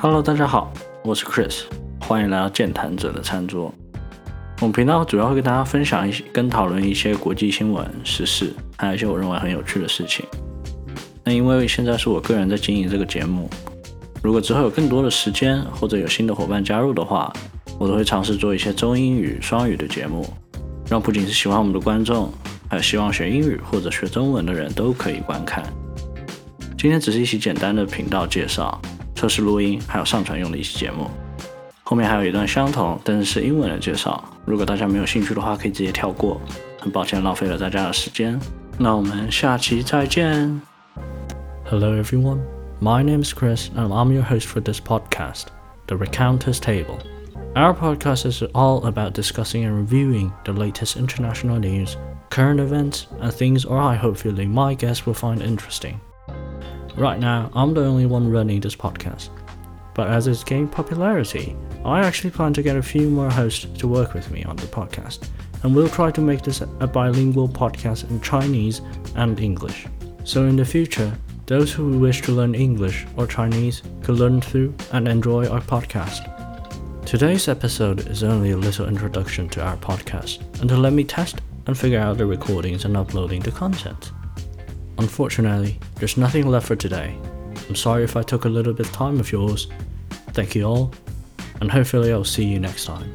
Hello，大家好，我是 Chris，欢迎来到健谈者的餐桌。我们频道主要会跟大家分享一些、跟讨论一些国际新闻、时事，还有一些我认为很有趣的事情。那因为现在是我个人在经营这个节目，如果之后有更多的时间或者有新的伙伴加入的话，我都会尝试做一些中英语双语的节目，让不仅是喜欢我们的观众，还有希望学英语或者学中文的人都可以观看。今天只是一期简单的频道介绍、测试录音，还有上传用的一期节目。后面还有一段相同但是是英文的介绍，如果大家没有兴趣的话，可以直接跳过。很抱歉浪费了大家的时间，那我们下期再见。Hello everyone, my name is Chris and I'm your host for this podcast, The Raconteur's Table. Our podcast is all about discussing and reviewing the latest international news, current events, and things or I hope feeling my guests will find interesting. Right now, I'm the only one running this podcast. But as it's gained popularity, I actually plan to get a few more hosts to work with me on the podcast, and we'll try to make this a bilingual podcast in Chinese and English. So in the future, those who wish to learn English or Chinese could learn through and enjoy our podcast. Today's episode is only a little introduction to our podcast and to let me test and figure out the recordings and uploading the content. Unfortunately, there's nothing left for today. I'm sorry if I took a little bit of time of yours. Thank you all, and hopefully I'll see you next time.